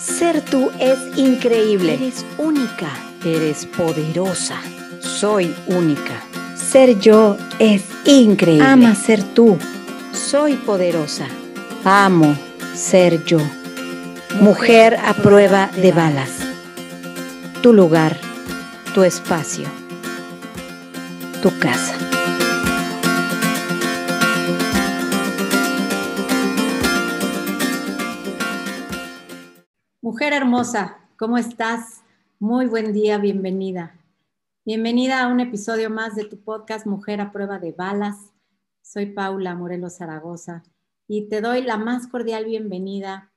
Ser tú es increíble. Eres única. Eres poderosa. Soy única. Ser yo es increíble. Ama ser tú. Soy poderosa. Amo ser yo. Mujer a prueba de balas. Tu lugar, tu espacio, tu casa. Mujer hermosa, ¿cómo estás? Muy buen día, bienvenida. Bienvenida a un episodio más de tu podcast Mujer a prueba de balas. Soy Paula Morelos Zaragoza y te doy la más cordial bienvenida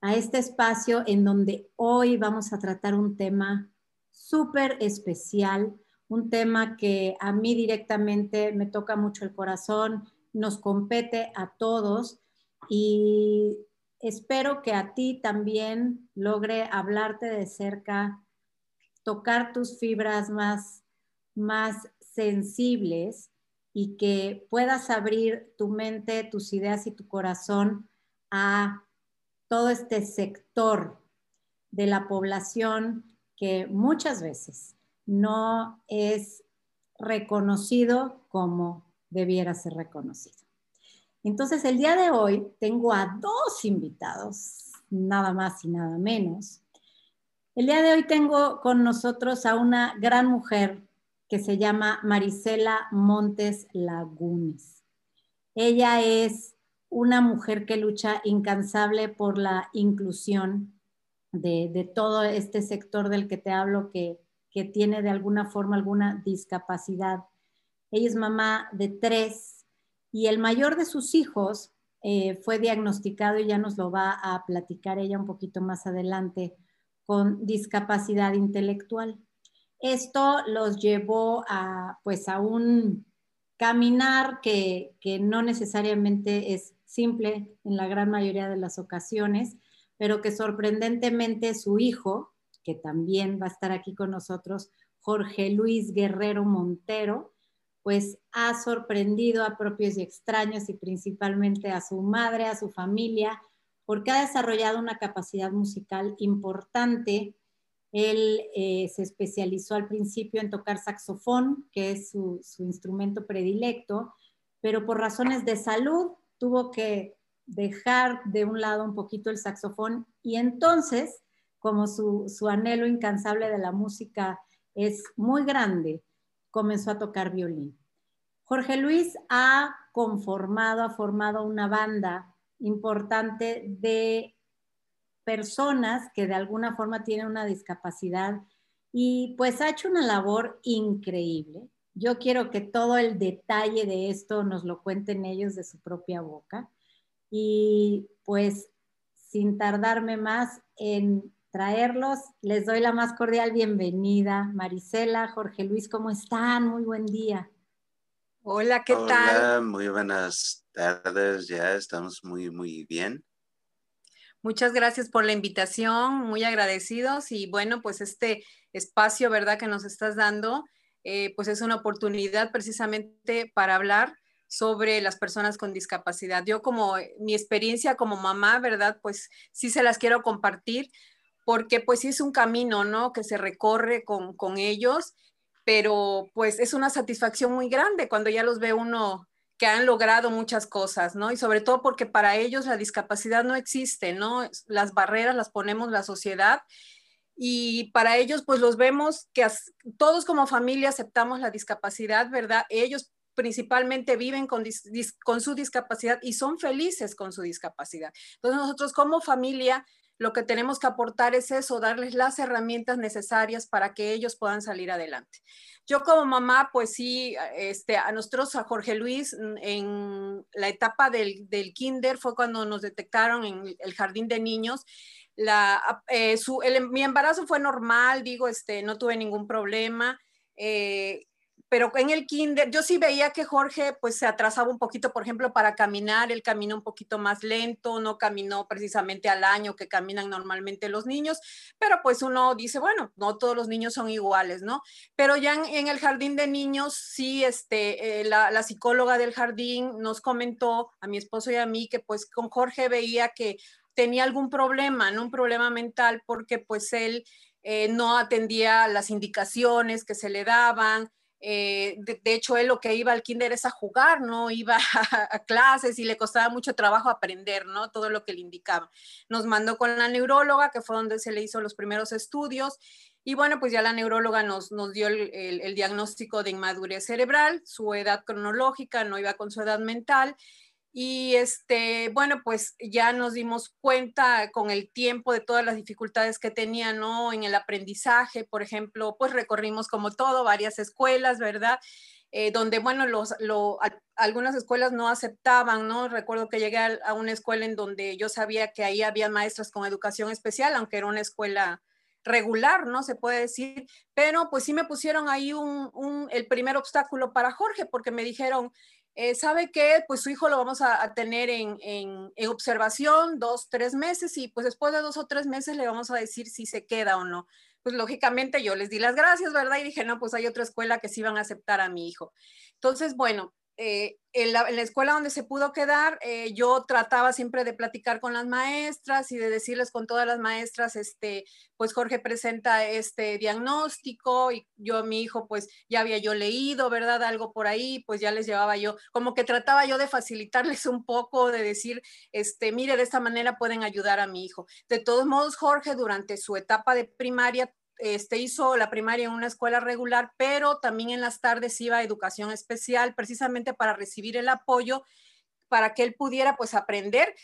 a este espacio en donde hoy vamos a tratar un tema súper especial, un tema que a mí directamente me toca mucho el corazón, nos compete a todos y espero que a ti también logre hablarte de cerca, tocar tus fibras más, más sensibles y que puedas abrir tu mente, tus ideas y tu corazón a todo este sector de la población que muchas veces no es reconocido como debiera ser reconocido. Entonces, el día de hoy tengo a dos invitados, nada más y nada menos. El día de hoy tengo con nosotros a una gran mujer que se llama Marisela Montes Lagunes. Ella es una mujer que lucha incansable por la inclusión de, todo este sector del que te hablo que, que tiene de alguna forma alguna discapacidad. Ella es mamá de tres y el mayor de sus hijos eh, fue diagnosticado y ya nos lo va a platicar ella un poquito más adelante con discapacidad intelectual. Esto los llevó a, pues, a un caminar que, que no necesariamente es simple en la gran mayoría de las ocasiones, pero que sorprendentemente su hijo, que también va a estar aquí con nosotros, Jorge Luis Guerrero Montero, pues ha sorprendido a propios y extraños y principalmente a su madre, a su familia, porque ha desarrollado una capacidad musical importante. Él eh, se especializó al principio en tocar saxofón, que es su, instrumento predilecto, pero por razones de salud tuvo que dejar de un lado un poquito el saxofón y entonces, como su anhelo incansable de la música es muy grande, comenzó a tocar violín. Jorge Luis ha conformado, ha formado una banda importante de personas que de alguna forma tienen una discapacidad y pues ha hecho una labor increíble. Yo quiero que todo el detalle de esto nos lo cuenten ellos de su propia boca y pues sin tardarme más en traerlos, les doy la más cordial bienvenida. Marisela, Jorge Luis, ¿cómo están? Muy buen día. Hola, ¿qué tal? Hola, muy buenas tardes, ya estamos muy, muy bien. Muchas gracias por la invitación, muy agradecidos y bueno, pues este espacio, ¿verdad?, que nos estás dando, eh, pues es una oportunidad precisamente para hablar sobre las personas con discapacidad. Yo como mi experiencia como mamá, ¿verdad? Pues sí se las quiero compartir porque pues sí es un camino, ¿no? Que se recorre con, con ellos pero pues es una satisfacción muy grande cuando ya los ve uno que han logrado muchas cosas, ¿no? Y sobre todo porque para ellos la discapacidad no existe, ¿no? Las barreras las ponemos la sociedad y para ellos pues los vemos que todos como familia aceptamos la discapacidad, ¿verdad? Ellos principalmente viven con, con su discapacidad y son felices con su discapacidad. Entonces nosotros como familia lo que tenemos que aportar es eso, darles las herramientas necesarias para que ellos puedan salir adelante. Yo como mamá, pues sí, este, a nosotros, a Jorge Luis, en la etapa del, kinder fue cuando nos detectaron en el jardín de niños. La, eh, su, mi embarazo fue normal, digo, este, no tuve ningún problema. Eh, pero en el kinder yo sí veía que Jorge pues se atrasaba un poquito, por ejemplo, para caminar, él caminó un poquito más lento, no caminó precisamente al año que caminan normalmente los niños, pero pues uno dice, bueno, no todos los niños son iguales, ¿no? Pero ya en, el jardín de niños, sí, este, eh, la, psicóloga del jardín nos comentó a mi esposo y a mí que pues con Jorge veía que tenía algún problema, ¿no? Un problema mental porque pues él eh, no atendía las indicaciones que se le daban. Eh, de, hecho, él lo que iba al kinder es a jugar, ¿no? Iba a, clases y le costaba mucho trabajo aprender, ¿no? Todo lo que le indicaba. Nos mandó con la neuróloga, que fue donde se le hizo los primeros estudios. Y bueno, pues ya la neuróloga nos, nos dio el, el diagnóstico de inmadurez cerebral, su edad cronológica, no iba con su edad mental. Y este, bueno, pues ya nos dimos cuenta con el tiempo de todas las dificultades que tenía, ¿no? En el aprendizaje, por ejemplo, pues recorrimos como todo varias escuelas, ¿verdad? Eh, donde, bueno, los, algunas escuelas no aceptaban, ¿no? Recuerdo que llegué a, una escuela en donde yo sabía que ahí había maestras con educación especial, aunque era una escuela regular, ¿no? Se puede decir, pero pues sí me pusieron ahí un, el primer obstáculo para Jorge, porque me dijeron, eh, ¿sabe que Pues su hijo lo vamos a, tener en, en, observación dos, tres meses y pues después de dos o tres meses le vamos a decir si se queda o no. Pues lógicamente yo les di las gracias, ¿verdad? Y dije, no, pues hay otra escuela que sí van a aceptar a mi hijo. Entonces, bueno, eh, en, la, escuela donde se pudo quedar, eh, yo trataba siempre de platicar con las maestras y de decirles con todas las maestras, este, pues Jorge presenta este diagnóstico y yo, mi hijo, pues ya había yo leído, ¿verdad? Algo por ahí, pues ya les llevaba yo, como que trataba yo de facilitarles un poco, de decir, este, mire, de esta manera pueden ayudar a mi hijo. De todos modos, Jorge, durante su etapa de primaria, este, hizo la primaria en una escuela regular, pero también en las tardes iba a educación especial, precisamente para recibir el apoyo, para que él pudiera pues aprender,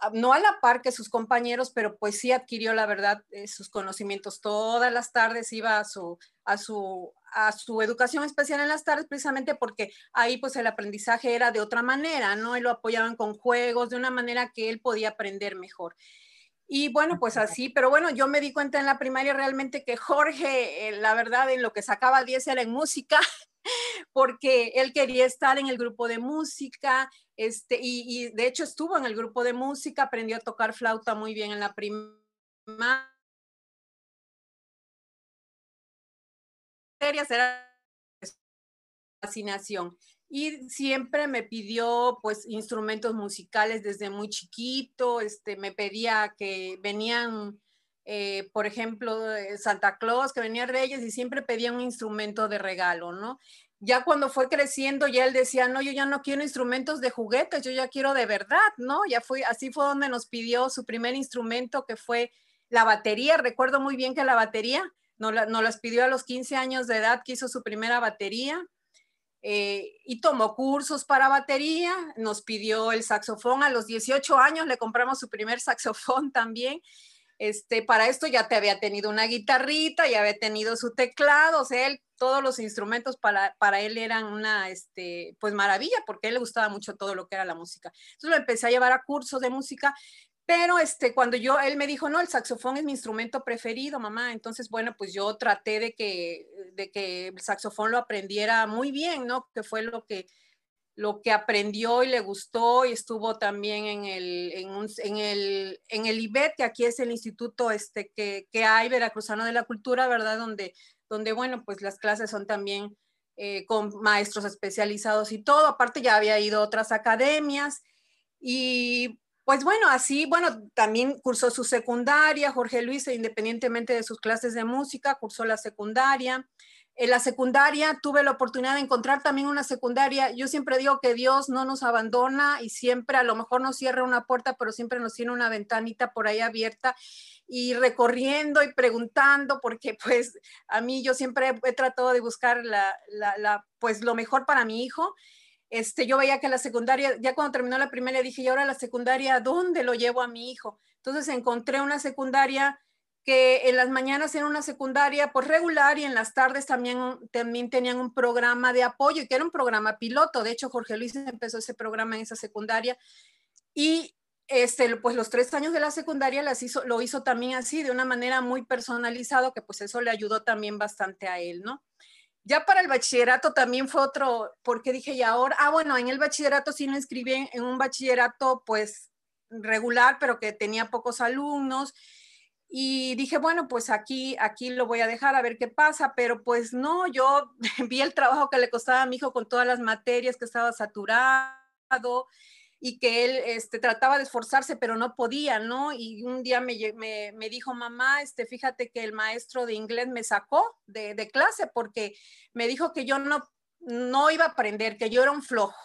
ah, no a la par que sus compañeros, pero pues sí adquirió la verdad eh, sus conocimientos. Todas las tardes iba a su, a su, a su educación especial en las tardes, precisamente porque ahí pues el aprendizaje era de otra manera, ¿no? Y lo apoyaban con juegos, de una manera que él podía aprender mejor. Y bueno, pues así, pero bueno, yo me di cuenta en la primaria realmente que Jorge, eh, la verdad, en lo que sacaba 10 era en música, porque él quería estar en el grupo de música, este, y, de hecho estuvo en el grupo de música, aprendió a tocar flauta muy bien en la primaria. Era fascinación y siempre me pidió pues instrumentos musicales desde muy chiquito, este, me pedía que venían, eh, por ejemplo, Santa Claus, que venía Reyes y siempre pedía un instrumento de regalo, ¿no? Ya cuando fue creciendo, ya él decía, no, yo ya no quiero instrumentos de juguetes, yo ya quiero de verdad, ¿no? Ya fue, así fue donde nos pidió su primer instrumento, que fue la batería. Recuerdo muy bien que la batería nos, nos las pidió a los 15 años de edad, que hizo su primera batería eh, y tomó cursos para batería, nos pidió el saxofón a los 18 años, le compramos su primer saxofón también. Este, para esto ya te había tenido una guitarrita, ya había tenido su teclado, o sea, todos los instrumentos para, para él eran una, este, pues maravilla, porque él le gustaba mucho todo lo que era la música. Entonces lo empecé a llevar a cursos de música pero este, cuando yo, él me dijo, no, el saxofón es mi instrumento preferido, mamá. Entonces, bueno, pues yo traté de que, de que el saxofón lo aprendiera muy bien, ¿no? Que fue lo que, lo que aprendió y le gustó y estuvo también en el, en, en el, en el IBET, que aquí es el instituto este, que, que hay, Veracruzano de la Cultura, ¿verdad? Donde, donde bueno, pues las clases son también eh, con maestros especializados y todo. Aparte ya había ido a otras academias y pues bueno, así, bueno, también cursó su secundaria, Jorge Luis, independientemente de sus clases de música, cursó la secundaria. En la secundaria tuve la oportunidad de encontrar también una secundaria. Yo siempre digo que Dios no nos abandona y siempre a lo mejor nos cierra una puerta, pero siempre nos tiene una ventanita por ahí abierta y recorriendo y preguntando, porque pues a mí yo siempre he, tratado de buscar la, la, pues lo mejor para mi hijo este, yo veía que la secundaria, ya cuando terminó la primaria, dije, y ahora la secundaria, ¿dónde lo llevo a mi hijo? Entonces encontré una secundaria que en las mañanas era una secundaria pues regular y en las tardes también, también tenían un programa de apoyo, que era un programa piloto. De hecho, Jorge Luis empezó ese programa en esa secundaria y este, pues los tres años de la secundaria las hizo, lo hizo también así, de una manera muy personalizado, que pues eso le ayudó también bastante a él, ¿no? Ya para el bachillerato también fue otro, porque dije, y ahora, ah, bueno, en el bachillerato sí lo inscribí en un bachillerato pues regular, pero que tenía pocos alumnos. Y dije, bueno, pues aquí, aquí lo voy a dejar a ver qué pasa, pero pues no, yo vi el trabajo que le costaba a mi hijo con todas las materias, que estaba saturado. Y que él este, trataba de esforzarse, pero no podía, ¿no? Y un día me, me, dijo, mamá, este, fíjate que el maestro de inglés me sacó de, de, clase porque me dijo que yo no, no iba a aprender, que yo era un flojo.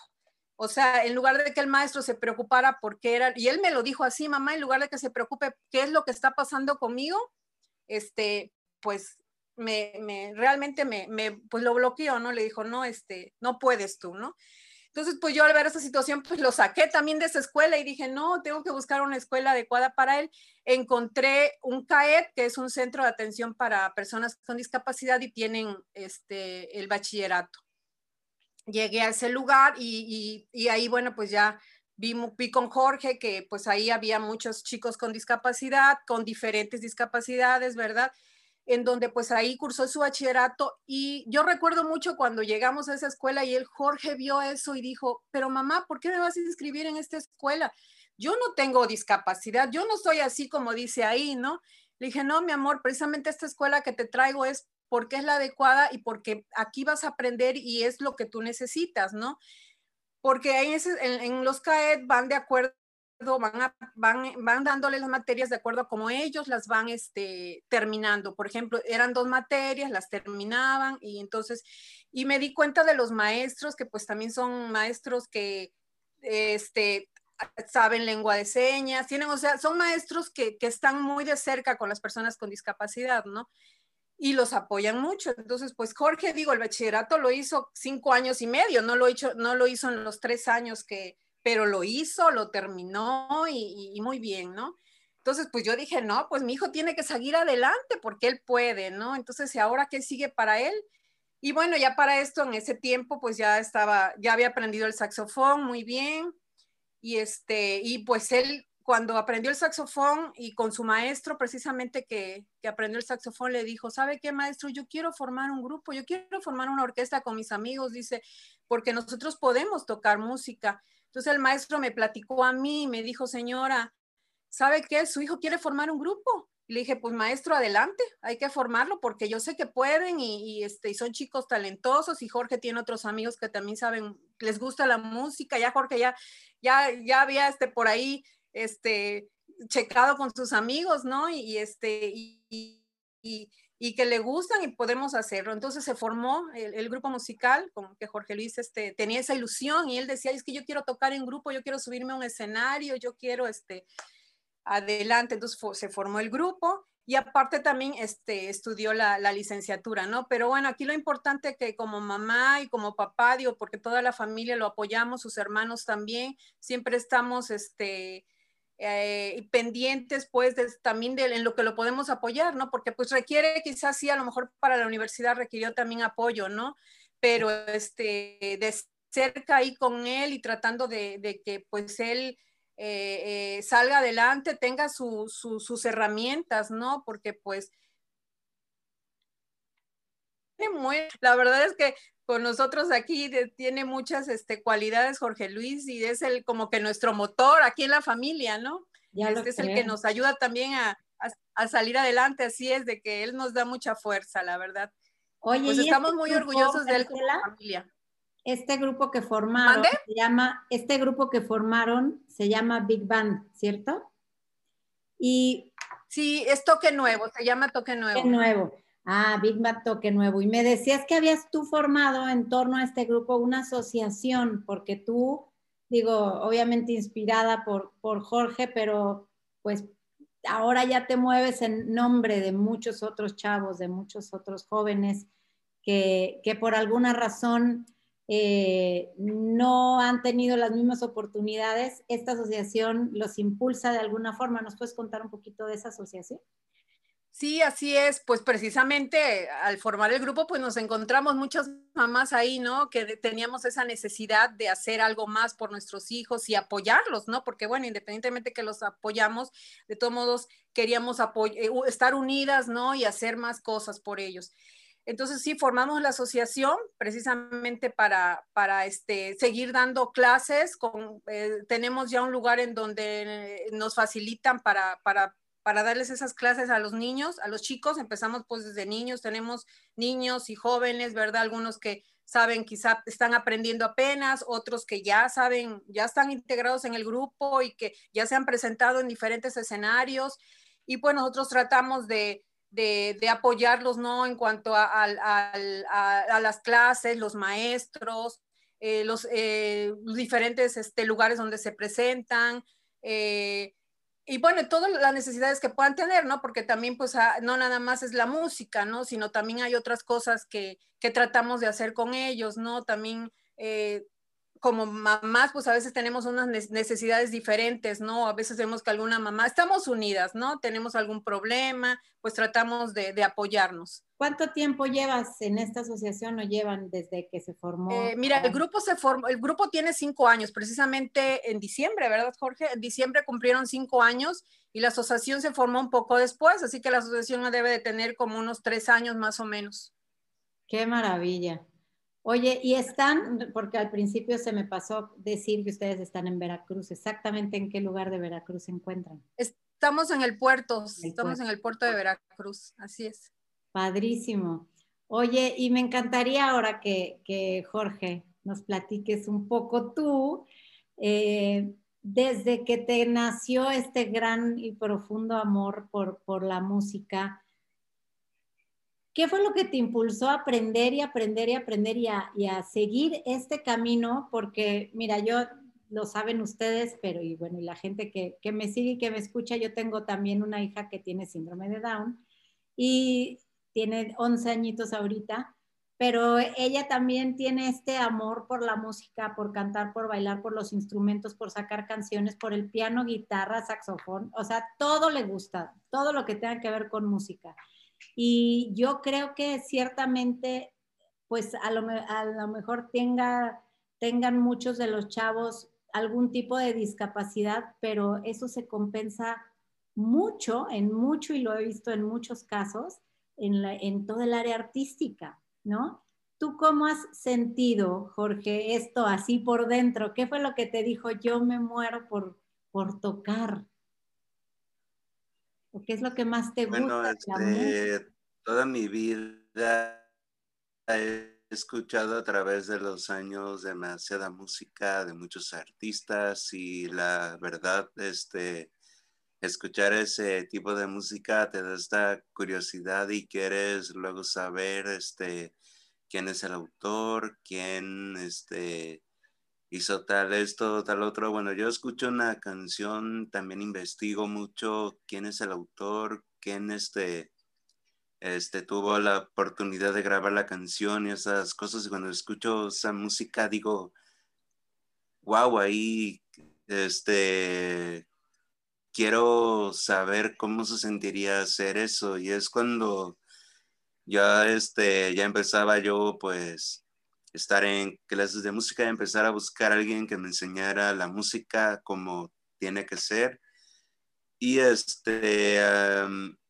O sea, en lugar de que el maestro se preocupara porque era, y él me lo dijo así, mamá, en lugar de que se preocupe qué es lo que está pasando conmigo, este, pues me, me realmente me, me, pues lo bloqueó, ¿no? Le dijo, no, este, no puedes tú, ¿no? Entonces, pues yo al ver esa situación, pues lo saqué también de esa escuela y dije, no, tengo que buscar una escuela adecuada para él. Encontré un CAED, que es un centro de atención para personas con discapacidad y tienen este, el bachillerato. Llegué a ese lugar y, y, ahí, bueno, pues ya vi, vi, con Jorge que pues ahí había muchos chicos con discapacidad, con diferentes discapacidades, ¿verdad? En donde pues ahí cursó su bachillerato y yo recuerdo mucho cuando llegamos a esa escuela y el Jorge vio eso y dijo, pero mamá, ¿por qué me vas a inscribir en esta escuela? Yo no tengo discapacidad, yo no soy así como dice ahí, ¿no? Le dije, no, mi amor, precisamente esta escuela que te traigo es porque es la adecuada y porque aquí vas a aprender y es lo que tú necesitas, ¿no? Porque en, en los CAED van de acuerdo van, van, van dándole las materias de acuerdo a cómo ellos las van este, terminando. Por ejemplo, eran dos materias, las terminaban y entonces, y me di cuenta de los maestros que pues también son maestros que este, saben lengua de señas, tienen, o sea, son maestros que, que están muy de cerca con las personas con discapacidad, ¿no? y los apoyan mucho. Entonces, pues Jorge, digo, el bachillerato lo hizo cinco años y medio, no lo, hizo, no lo hizo en los tres años que, pero lo hizo, lo terminó y, muy bien, ¿no? Entonces, pues yo dije, no, pues mi hijo tiene que seguir adelante porque él puede, ¿no? Entonces, ¿y ahora qué sigue para él? Y bueno, ya para esto, en ese tiempo, pues ya estaba, ya había aprendido el saxofón muy bien. Y este, y pues él, cuando aprendió el saxofón y con su maestro, precisamente que, que aprendió el saxofón, le dijo, ¿sabe qué, maestro? Yo quiero formar un grupo, yo quiero formar una orquesta con mis amigos, dice, porque nosotros podemos tocar música. Entonces el maestro me platicó a mí y me dijo, señora, ¿sabe qué? Su hijo quiere formar un grupo. Y le dije, pues maestro, adelante, hay que formarlo porque yo sé que pueden y, este, y son chicos talentosos y Jorge tiene otros amigos que también saben, les gusta la música, ya Jorge ya, ya, ya había este, por ahí este, checado con sus amigos, ¿no? Y, este, y, y que le gustan y podemos hacerlo. Entonces se formó el, grupo musical, con que Jorge Luis este, tenía esa ilusión y él decía, es que yo quiero tocar en grupo, yo quiero subirme a un escenario, yo quiero este, adelante. Entonces se formó el grupo y aparte también este, estudió la, la, licenciatura, ¿no? Pero bueno, aquí lo importante que como mamá y como papá, digo, porque toda la familia lo apoyamos, sus hermanos también, siempre estamos, este, eh, pendientes pues también de, en lo que lo podemos apoyar, ¿no? Porque pues requiere quizás sí, a lo mejor para la universidad requirió también apoyo, ¿no? Pero este, de cerca ahí con él y tratando de, que pues él eh, eh, salga adelante, tenga sus herramientas, ¿no? Porque pues la verdad es que con nosotros aquí tiene muchas este, cualidades Jorge Luis y es el como que nuestro motor aquí en la familia, ¿no? este es el que nos ayuda también a, salir adelante, así es, de que él nos da mucha fuerza, la verdad. Oye, pues estamos este muy orgullosos de él como familia. Este grupo que formaron se llama, este grupo que formaron se llama Big Band, ¿cierto? Y sí, es toque nuevo, se llama toque nuevo. Toque nuevo. Ah, Big Bad Toque Nuevo. Y me decías que habías tú formado en torno a este grupo una asociación, porque tú, digo, obviamente inspirada por, por Jorge, pero pues ahora ya te mueves en nombre de muchos otros chavos, de muchos otros jóvenes que, que por alguna razón eh, no han tenido las mismas oportunidades. Esta asociación los impulsa de alguna forma. ¿Nos puedes contar un poquito de esa asociación? Sí, así es. Pues precisamente al formar el grupo, pues nos encontramos muchas mamás ahí, ¿no? Que teníamos esa necesidad de hacer algo más por nuestros hijos y apoyarlos, ¿no? Porque bueno, independientemente que los apoyamos, de todos modos queríamos eh, estar unidas, ¿no? Y hacer más cosas por ellos. Entonces sí, formamos la asociación precisamente para, para este, seguir dando clases. Eh, tenemos ya un lugar en donde nos facilitan para, para para darles esas clases a los niños, a los chicos. Empezamos pues desde niños, tenemos niños y jóvenes, ¿verdad? Algunos que saben, quizá están aprendiendo apenas, otros que ya saben, ya están integrados en el grupo y que ya se han presentado en diferentes escenarios. Y pues nosotros tratamos de, de, apoyarlos, ¿no? En cuanto a, las clases, los maestros, eh, los, eh, diferentes este, lugares donde se presentan. Eh, y bueno, todas las necesidades que puedan tener, ¿no? Porque también, pues, ah, no nada más es la música, ¿no? Sino también hay otras cosas que, que tratamos de hacer con ellos, ¿no? También como mamás, pues a veces tenemos unas necesidades diferentes, ¿no? A veces vemos que alguna mamá, estamos unidas, ¿no? Tenemos algún problema, pues tratamos de, apoyarnos. ¿Cuánto tiempo llevas en esta asociación o llevan desde que se formó? Eh, mira, el grupo se formó, el grupo tiene cinco años, precisamente en diciembre, ¿verdad, Jorge? En diciembre cumplieron cinco años y la asociación se formó un poco después, así que la asociación debe de tener como unos tres años más o menos. Qué maravilla. Oye, y están, porque al principio se me pasó decir que ustedes están en Veracruz. ¿Exactamente en qué lugar de Veracruz se encuentran? Estamos en el puerto, estamos en el puerto de Veracruz, así es. Padrísimo. Oye, y me encantaría ahora que, Jorge nos platiques un poco tú, eh, desde que te nació este gran y profundo amor por, por la música, ¿Qué fue lo que te impulsó a aprender y aprender y aprender y a, seguir este camino? Porque, mira, yo lo saben ustedes, pero y bueno, y la gente que, que, me sigue y que me escucha, yo tengo también una hija que tiene síndrome de Down y tiene 11 añitos ahorita, pero ella también tiene este amor por la música, por cantar, por bailar, por los instrumentos, por sacar canciones, por el piano, guitarra, saxofón, o sea, todo le gusta, todo lo que tenga que ver con música. Y yo creo que ciertamente, pues a lo, mejor tenga, tengan muchos de los chavos algún tipo de discapacidad, pero eso se compensa mucho, en mucho, y lo he visto en muchos casos, en, en todo el área artística, ¿no? ¿Tú cómo has sentido, Jorge, esto así por dentro? ¿Qué fue lo que te dijo, yo me muero por, por tocar? Qué es lo que más te gusta? Este, toda mi vida he escuchado a través de los años demasiada música de muchos artistas y la verdad, este, escuchar ese tipo de música te da esta curiosidad y quieres luego saber, este, quién es el autor, quién, este, hizo tal esto, tal otro. Bueno, yo escucho una canción, también investigo mucho quién es el autor, quién este, este, tuvo la oportunidad de grabar la canción y esas cosas. Y cuando escucho esa música digo, wow, ahí este, quiero saber cómo se sentiría hacer eso. Y es cuando ya, este, ya empezaba yo pues estar en clases de música y empezar a buscar a alguien que me enseñara la música como tiene que ser. Y este,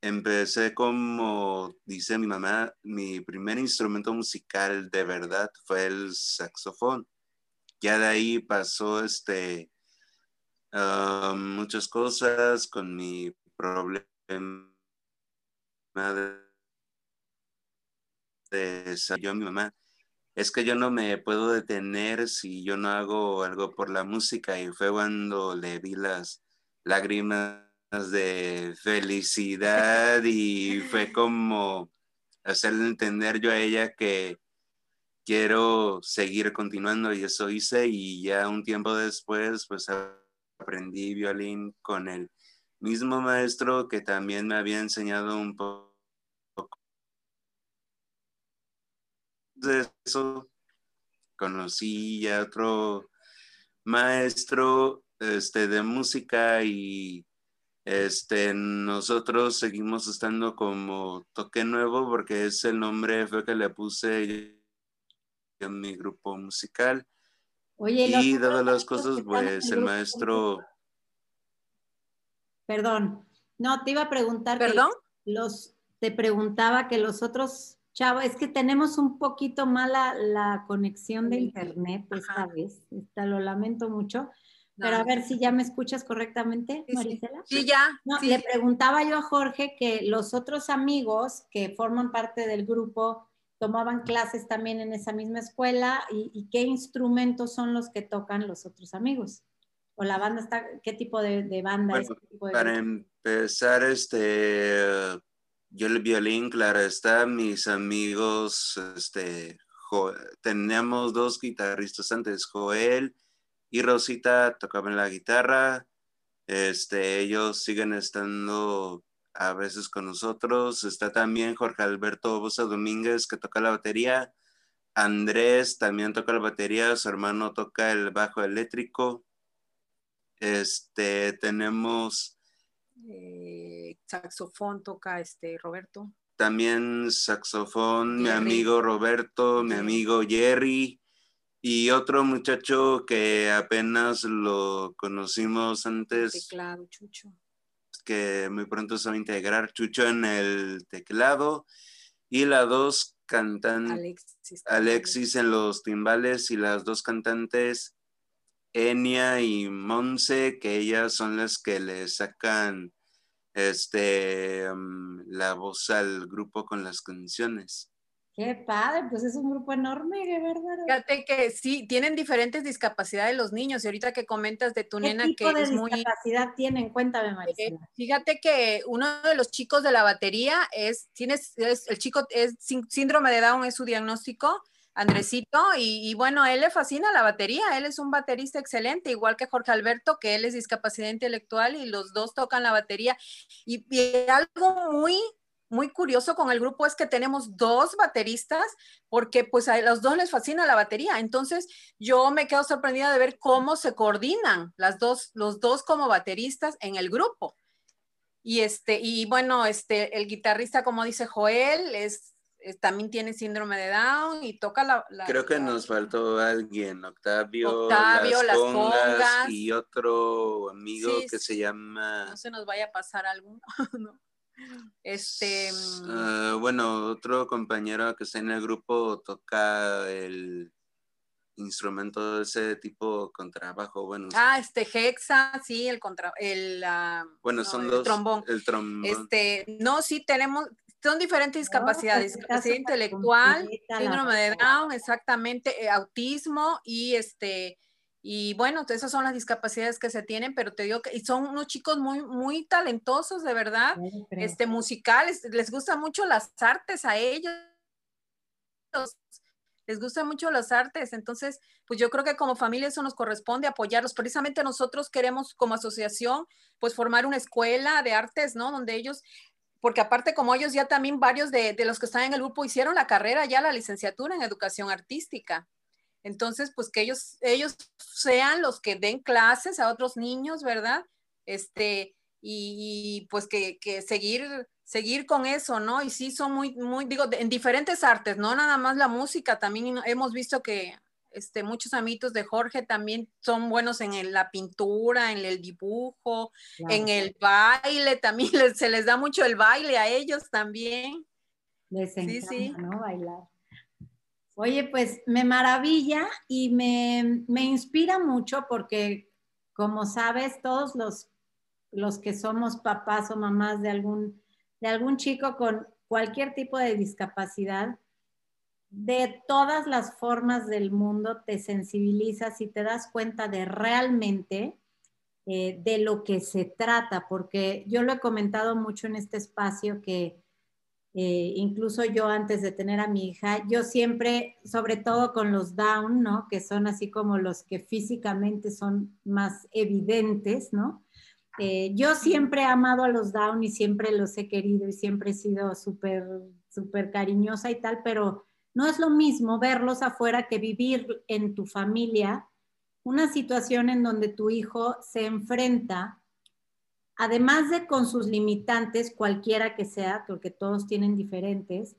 empecé como dice mi mamá, mi primer instrumento musical de verdad fue el saxofón. Ya de ahí pasó este, muchas cosas con mi problema de, de mi mamá es que yo no me puedo detener si yo no hago algo por la música y fue cuando le vi las lágrimas de felicidad y fue como hacerle entender yo a ella que quiero seguir continuando y eso hice y ya un tiempo después pues aprendí violín con el mismo maestro que también me había enseñado un poco de eso conocí a otro maestro este, de música y este, nosotros seguimos estando como Toque Nuevo porque es el nombre fue que le puse en mi grupo musical. Oye, y dadas las cosas, pues el maestro... Perdón, no, te iba a preguntar. ¿Perdón? Los, te preguntaba que los otros Chavo, es que tenemos un poquito mala la conexión de internet esta vez. lo lamento mucho. Pero a ver si ya me escuchas correctamente, Marisela. Sí, ya. Le preguntaba yo a Jorge que los otros amigos que forman parte del grupo tomaban clases también en esa misma escuela y, qué instrumentos son los que tocan los otros amigos. O la banda está, ¿qué tipo de, banda es? para empezar, este, yo el violín, claro está, mis amigos, este, teníamos dos guitarristas antes, Joel y Rosita tocaban la guitarra, este, ellos siguen estando a veces con nosotros. Está también Jorge Alberto Bosa Domínguez que toca la batería. Andrés también toca la batería, su hermano toca el bajo eléctrico. Este, tenemos... Eh, saxofón toca este Roberto. También saxofón, mi amigo Roberto, mi amigo Jerry y otro muchacho que apenas lo conocimos antes. Teclado, Chucho que muy pronto se va a integrar Chucho en el teclado y las dos cantantes, Alexis, en los timbales y las dos cantantes Enia y Monse, que ellas son las que le sacan este, mm, la voz al grupo con las canciones. Qué padre, pues es un grupo enorme, de verdad. Fíjate que sí, tienen diferentes discapacidades los niños. Y ahorita que comentas de tu nena que es muy. ¿Qué discapacidad tienen? Cuéntame, Marisela. Eh, fíjate que uno de los chicos de la batería es, tienes, el chico es síndrome de Down, es su diagnóstico, Andresito, y, bueno, él le fascina la batería. Él es un baterista excelente, igual que Jorge Alberto, que él es discapacidad intelectual y los dos tocan la batería. y algo muy muy curioso con el grupo es que tenemos dos bateristas porque pues a los dos les fascina la batería. Entonces yo me quedo sorprendida de ver cómo se coordinan las dos, los dos como bateristas en el grupo. Y este, y bueno, este, el guitarrista, como dice Joel, es, también tiene síndrome de Down y toca la. Creo que nos faltó alguien, Octavio, Octavio las, congas, y otro amigo que se llama. No se nos vaya a pasar alguno, ¿no? Este. Mm, ah, bueno, otro compañero que está en el grupo toca el instrumento de ese tipo contrabajo, bueno. Ah, este Hexa, sí, el contra, el, ah, bueno, son dos, trombón. El trombón. Este, no, sí tenemos, son diferentes discapacidades, discapacidad intelectual, síndrome de Down, exactamente, eh, autismo y este, y bueno, esas son las discapacidades que se tienen, pero te digo que y son unos chicos muy, muy talentosos, de verdad, este, musicales, les gustan mucho las artes a ellos, les gustan mucho las artes, entonces, pues yo creo que como familia eso nos corresponde apoyarlos. Precisamente nosotros queremos como asociación, pues formar una escuela de artes, ¿no? Donde ellos porque aparte como ellos ya también varios de, de, los que están en el grupo hicieron la carrera, ya la licenciatura en educación artística. Entonces, pues que ellos, ellos sean los que den clases a otros niños, ¿verdad? Este, y, pues que, seguir, seguir con eso, ¿no? Y sí son muy, muy, digo, en diferentes artes, no nada más la música, también hemos visto que este, muchos amigos de Jorge también son buenos en la pintura, en el dibujo, en el baile, también se les da mucho el baile a ellos también. Les encanta, sí, sí. ¿no? Bailar. Oye, pues me maravilla y me, inspira mucho porque, como sabes, todos los, los que somos papás o mamás de algún, de algún chico con cualquier tipo de discapacidad, de todas las formas del mundo te sensibilizas y te das cuenta de realmente eh, de lo que se trata, porque yo lo he comentado mucho en este espacio que eh, incluso yo antes de tener a mi hija, yo siempre, sobre todo con los down, ¿no? Que son así como los que físicamente son más evidentes, ¿no? Eh, yo siempre he amado a los down y siempre los he querido y siempre he sido súper, súper cariñosa y tal, pero no es lo mismo verlos afuera que vivir en tu familia una situación en donde tu hijo se enfrenta además de con sus limitantes, cualquiera que sea, porque todos tienen diferentes,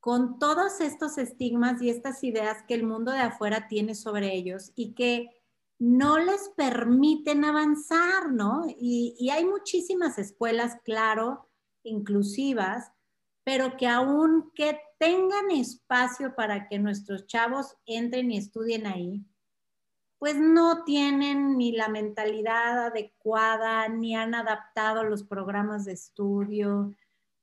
con todos estos estigmas y estas ideas que el mundo de afuera tiene sobre ellos y que no les permiten avanzar, ¿no? Y, hay muchísimas escuelas, claro, inclusivas, pero que aunque tengan espacio para que nuestros chavos entren y estudien ahí, pues no tienen ni la mentalidad adecuada, ni han adaptado los programas de estudio,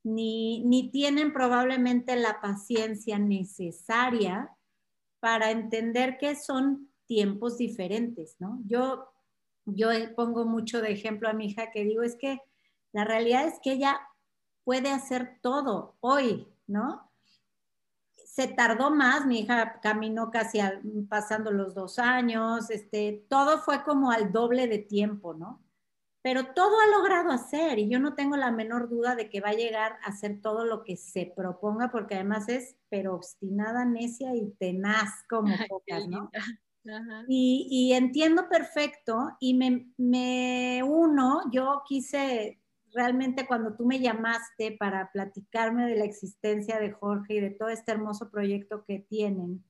ni, ni tienen probablemente la paciencia necesaria para entender que son tiempos diferentes, ¿no? Yo, yo pongo mucho de ejemplo a mi hija que digo, es que la realidad es que ella puede hacer todo hoy, ¿no? Se tardó más, mi hija caminó casi pasando los dos años, este, todo fue como al doble de tiempo, ¿no? Pero todo ha logrado hacer y yo no tengo la menor duda de que va a llegar a hacer todo lo que se proponga, porque además es pero obstinada, necia y tenaz como pocas, ¿no? Y, entiendo perfecto y me, me, uno, yo quise realmente cuando tú me llamaste para platicarme de la existencia de Jorge y de todo este hermoso proyecto que tienen,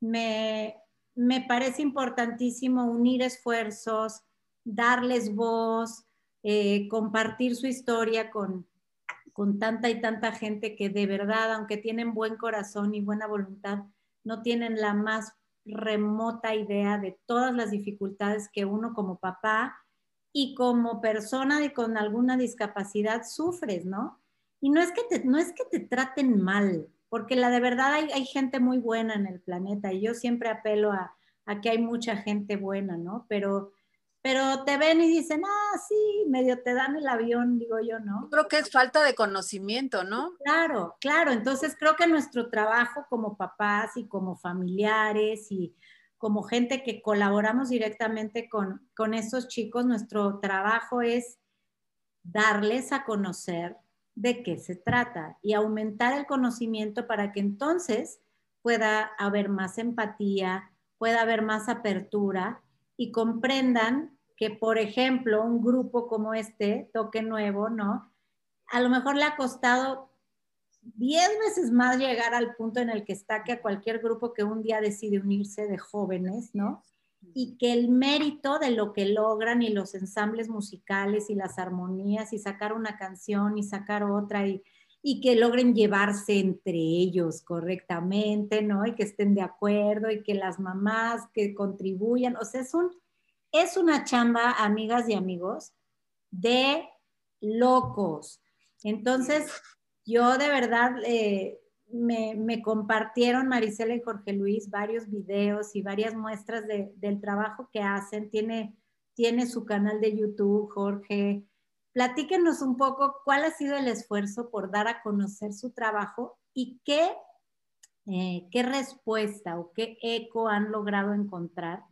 me, me parece importantísimo unir esfuerzos, darles voz, eh, compartir su historia con, con tanta y tanta gente que de verdad, aunque tienen buen corazón y buena voluntad, no tienen la más remota idea de todas las dificultades que uno como papá y como persona y con alguna discapacidad sufres, ¿no? Y no es que te, no es que te traten mal, porque la de verdad hay, hay gente muy buena en el planeta y yo siempre apelo a, a que hay mucha gente buena, ¿no? Pero pero te ven y dicen, ah, sí, medio te dan el avión, digo yo, ¿no? Creo que es falta de conocimiento, ¿no? Claro, claro. Entonces creo que nuestro trabajo como papás y como familiares y como gente que colaboramos directamente con, con chicos, nuestro trabajo es darles a conocer de qué se trata y aumentar el conocimiento para que entonces pueda haber más empatía, pueda haber más apertura y comprendan que, por ejemplo, un grupo como este, Toque Nuevo, ¿no? A lo mejor le ha costado 10 veces más llegar al punto en el que está que a cualquier grupo que un día decide unirse de jóvenes, ¿no? Y que el mérito de lo que logran y los ensambles musicales y las armonías y sacar una canción y sacar otra y, y que logren llevarse entre ellos correctamente, ¿no? Y que estén de acuerdo y que las mamás que contribuyan, o sea, es, un, es una chamba, amigas y amigos, de locos. Entonces, yo de verdad eh, me, compartieron Marisela y Jorge Luis varios videos y varias muestras del trabajo que hacen. Tiene, tiene su canal de YouTube, Jorge Platíquenos un poco cuál ha sido el esfuerzo por dar a conocer su trabajo y qué, eh, qué respuesta o qué eco han logrado encontrar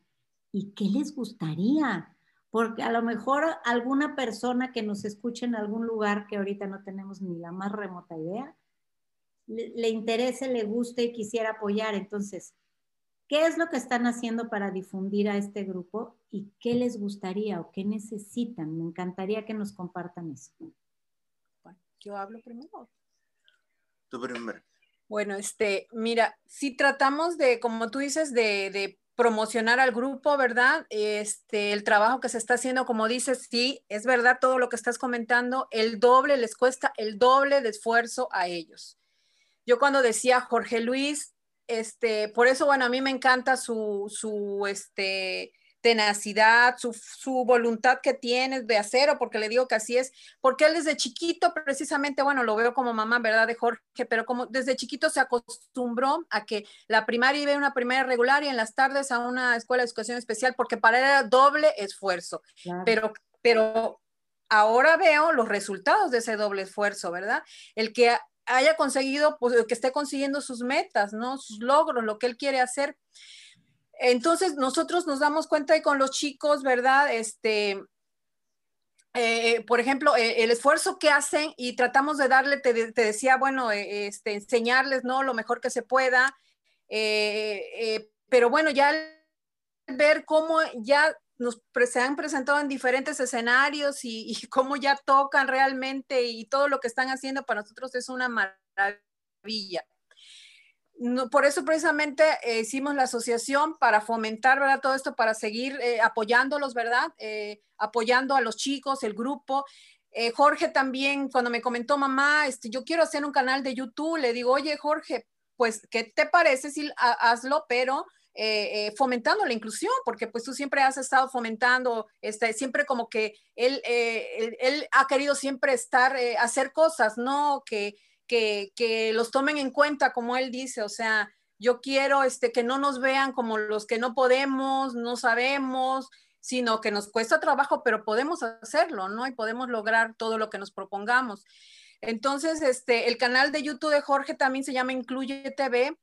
y qué les gustaría. Porque a lo mejor alguna persona que nos escuche en algún lugar que ahorita no tenemos ni la más remota idea, le, le interese, le guste y quisiera apoyar. Entonces, ¿Qué es lo que están haciendo para difundir a este grupo y qué les gustaría o qué necesitan? Me encantaría que nos compartan eso. Bueno, yo hablo primero. Tú primero. Bueno, este, mira, si tratamos de, como tú dices, de, promocionar al grupo, ¿verdad? Este, el trabajo que se está haciendo, como dices, sí, es verdad todo lo que estás comentando, el doble les cuesta el doble de esfuerzo a ellos. Yo cuando decía Jorge Luis, este, por eso, bueno, a mí me encanta su, su este, tenacidad, su, su, voluntad que tiene de acero, porque le digo que así es, porque él desde chiquito, precisamente, bueno, lo veo como mamá, ¿verdad? De Jorge, pero como desde chiquito se acostumbró a que la primaria iba a una primaria regular y en las tardes a una escuela de educación especial, porque para él era doble esfuerzo, pero, pero ahora veo los resultados de ese doble esfuerzo, ¿verdad? El que haya conseguido, pues que esté consiguiendo sus metas, ¿no? Sus logros, lo que él quiere hacer. Entonces, nosotros nos damos cuenta y con los chicos, ¿verdad? Este, eh, por ejemplo, eh, el esfuerzo que hacen y tratamos de darle, te, decía, bueno, eh, este, enseñarles, ¿no? Lo mejor que se pueda. pero bueno, ya ver cómo ya nos se han presentado en diferentes escenarios y, cómo ya tocan realmente y todo lo que están haciendo para nosotros es una maravilla. Por eso precisamente eh, hicimos la asociación para fomentar, ¿verdad? Todo esto, para seguir eh, apoyándolos, ¿verdad? Eh, apoyando a los chicos, el grupo. Jorge también, cuando me comentó, mamá, este, yo quiero hacer un canal de YouTube, le digo, oye, Jorge, pues, ¿qué te parece si hazlo, pero fomentando la inclusión, porque pues tú siempre has estado fomentando, este, siempre como que él, eh, él, ha querido siempre estar, hacer cosas, ¿no? Que, que, los tomen en cuenta, como él dice, o sea, yo quiero este, que no nos vean como los que no podemos, no sabemos, sino que nos cuesta trabajo, pero podemos hacerlo, ¿no? Y podemos lograr todo lo que nos propongamos. Entonces, este, el canal de YouTube de Jorge también se llama Incluye TV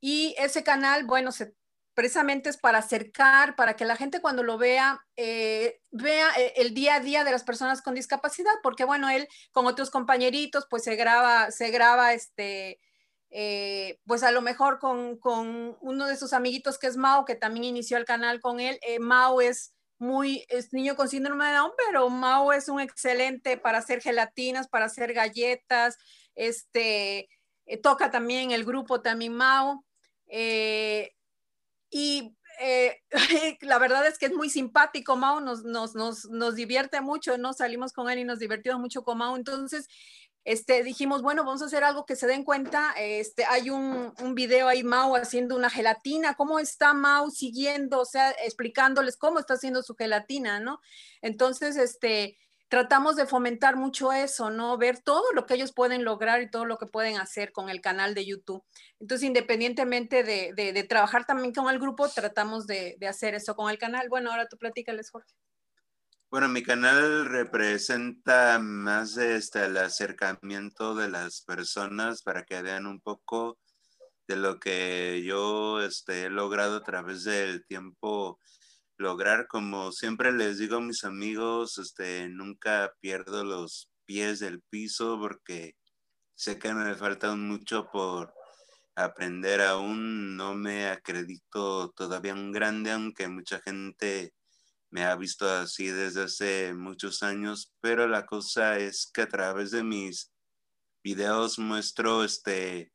y ese canal, bueno, se, precisamente es para acercar, para que la gente cuando lo vea, eh, vea eh, el día a día de las personas con discapacidad, porque bueno, él con otros compañeritos, pues se graba, se graba este, eh, pues a lo mejor con, con, uno de sus amiguitos que es Mao, que también inició el canal con él. Mao es muy, es niño con síndrome de Down, pero Mao es un excelente para hacer gelatinas, para hacer galletas, este, toca también el grupo también Mao. Eh, y eh, la verdad es que es muy simpático, Mao, nos, nos, nos, nos, divierte mucho, ¿no? Salimos con él y nos divertimos mucho con Mao. Entonces, este, dijimos, bueno, vamos a hacer algo que se den cuenta. Este, hay un, un video ahí, Mao, haciendo una gelatina. ¿Cómo está Mao siguiendo? O sea, explicándoles cómo está haciendo su gelatina, ¿no? Entonces, este, tratamos de fomentar mucho eso, ¿no? Ver todo lo que ellos pueden lograr y todo lo que pueden hacer con el canal de YouTube. Entonces, independientemente de, trabajar también con el grupo, tratamos de, hacer eso con el canal. Bueno, ahora tú platícales, Jorge. Bueno, mi canal representa más este, el acercamiento de las personas para que vean un poco de lo que yo este, he logrado a través del tiempo lograr, como siempre les digo a mis amigos, este, nunca pierdo los pies del piso porque sé que me falta mucho por aprender aún, no me acredito todavía un grande, aunque mucha gente me ha visto así desde hace muchos años, pero la cosa es que a través de mis videos muestro este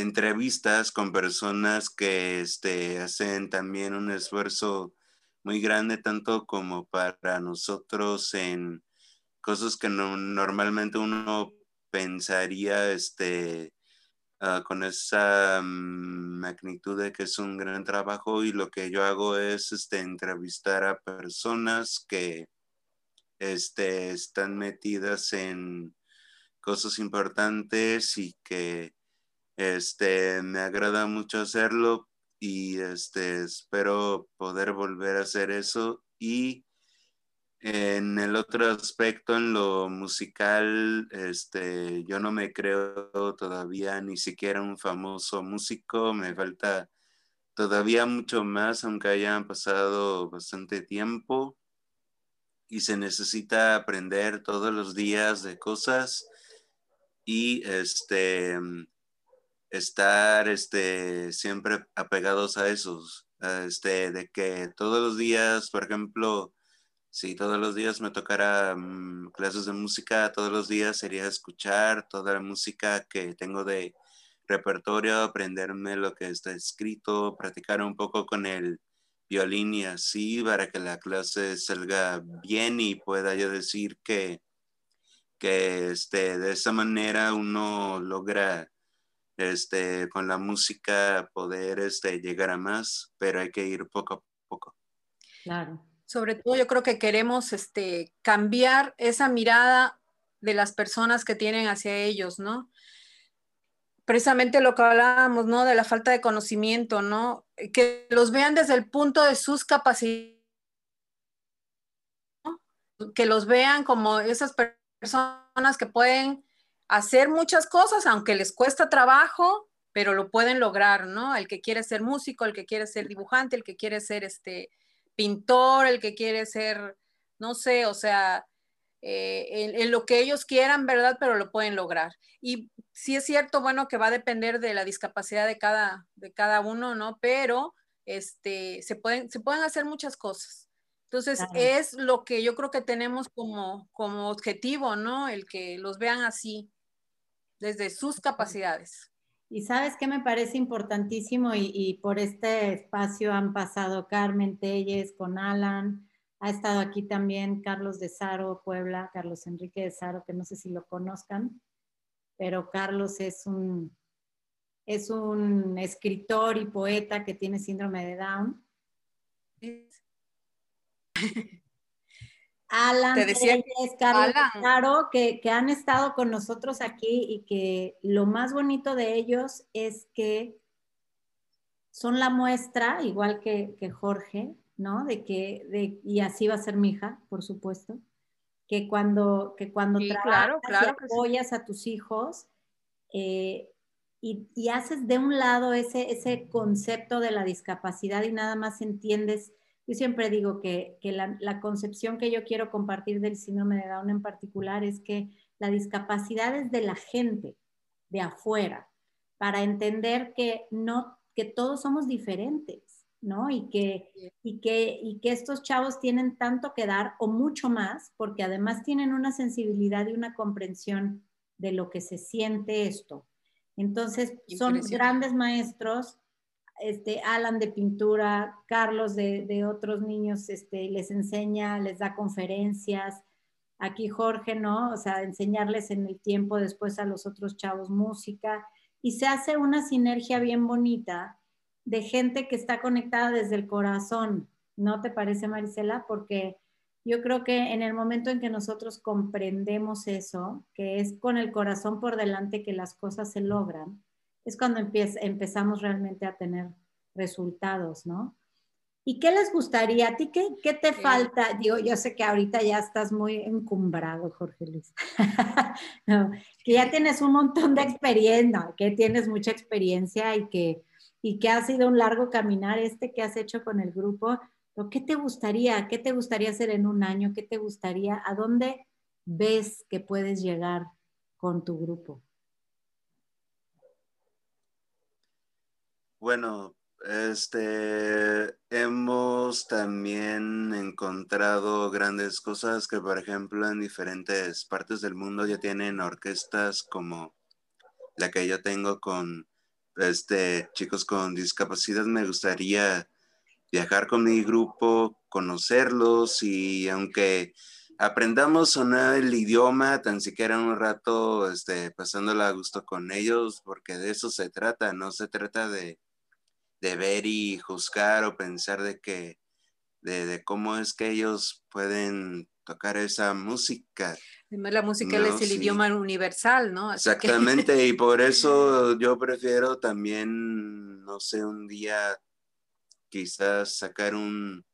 entrevistas con personas que este, hacen también un esfuerzo muy grande, tanto como para nosotros en cosas que no, normalmente uno pensaría este, ah, con esa magnitud de que es un gran trabajo y lo que yo hago es este, entrevistar a personas que este, están metidas en cosas importantes y que este, me agrada mucho hacerlo y este, espero poder volver a hacer eso. Y en el otro aspecto, en lo musical, este, yo no me creo todavía ni siquiera un famoso músico, me falta todavía mucho más, aunque hayan pasado bastante tiempo y se necesita aprender todos los días de cosas y este estar este, siempre apegados a esos, este, de que todos los días, por ejemplo, si todos los días me tocara mm, clases de música, todos los días sería escuchar toda la música que tengo de repertorio, aprenderme lo que está escrito, practicar un poco con el violín y así para que la clase salga bien y pueda yo decir que, que este, de esa manera uno logra este, con la música poder este, llegar a más, pero hay que ir poco a poco. Claro. Sobre todo yo creo que queremos este, cambiar esa mirada de las personas que tienen hacia ellos, ¿no? Precisamente lo que hablábamos, ¿no? De la falta de conocimiento, ¿no? Que los vean desde el punto de sus capacidades, que los vean como esas personas que pueden hacer muchas cosas, aunque les cuesta trabajo, pero lo pueden lograr, ¿no? El que quiere ser músico, el que quiere ser dibujante, el que quiere ser este pintor, el que quiere ser, no sé, o sea, eh, en, lo que ellos quieran, ¿verdad? Pero lo pueden lograr. Y sí es cierto, bueno, que va a depender de la discapacidad de cada, de cada uno, ¿no? Pero este, se, pueden, se pueden hacer muchas cosas. Entonces, es lo que yo creo que tenemos como, como objetivo, ¿no? El que los vean así, desde sus capacidades. Y sabes qué me parece importantísimo y, por este espacio han pasado Carmen Telles con Alan, ha estado aquí también Carlos de Saro, Puebla, Carlos Enrique de Saro, que no sé si lo conozcan, pero Carlos es un, es un escritor y poeta que tiene síndrome de Down. Alan, Te decía Carlos, Claro, que, que, han estado con nosotros aquí y que lo más bonito de ellos es que son la muestra, igual que, que Jorge, ¿no? De que, de, y así va a ser mi hija, por supuesto, que cuando, que cuando trabajas y apoyas a tus hijos eh, y, y, haces de un lado ese, ese concepto de la discapacidad y nada más entiendes, yo siempre digo que, que la, la, concepción que yo quiero compartir del síndrome de Down en particular es que la discapacidad es de la gente, de afuera, para entender que, no, que todos somos diferentes ¿no? Y que, y, que, y que estos chavos tienen tanto que dar o mucho más, porque además tienen una sensibilidad y una comprensión de lo que se siente esto. Entonces, son grandes maestros, este, Alan de pintura, Carlos de, de otros niños, este, les enseña, les da conferencias, aquí Jorge, ¿no? O sea, enseñarles en el tiempo después a los otros chavos música, y se hace una sinergia bien bonita de gente que está conectada desde el corazón, ¿no te parece, Marisela? Porque yo creo que en el momento en que nosotros comprendemos eso, que es con el corazón por delante que las cosas se logran, es cuando empezamos realmente a tener resultados, ¿no? ¿Y qué les gustaría? ¿A ti qué, qué te falta? Digo, yo sé que ahorita ya estás muy encumbrado, Jorge Luis. que ya tienes un montón de experiencia, que tienes mucha experiencia y que y que ha sido un largo caminar este que has hecho con el grupo. ¿Qué te gustaría? ¿Qué te gustaría hacer en un año? ¿Qué te gustaría? ¿A dónde ves que puedes llegar con tu grupo? Bueno, este, hemos también encontrado grandes cosas que, por ejemplo, en diferentes partes del mundo ya tienen orquestas como la que yo tengo con este, chicos con discapacidad, me gustaría viajar con mi grupo, conocerlos y aunque aprendamos no el idioma, tan siquiera un rato este, pasándola a gusto con ellos, porque de eso se trata, no se trata de, de ver y juzgar o pensar de que de, de, cómo es que ellos pueden tocar esa música. La música es el idioma universal, ¿no? Exactamente, y por eso yo prefiero también, no sé, un día quizás sacar un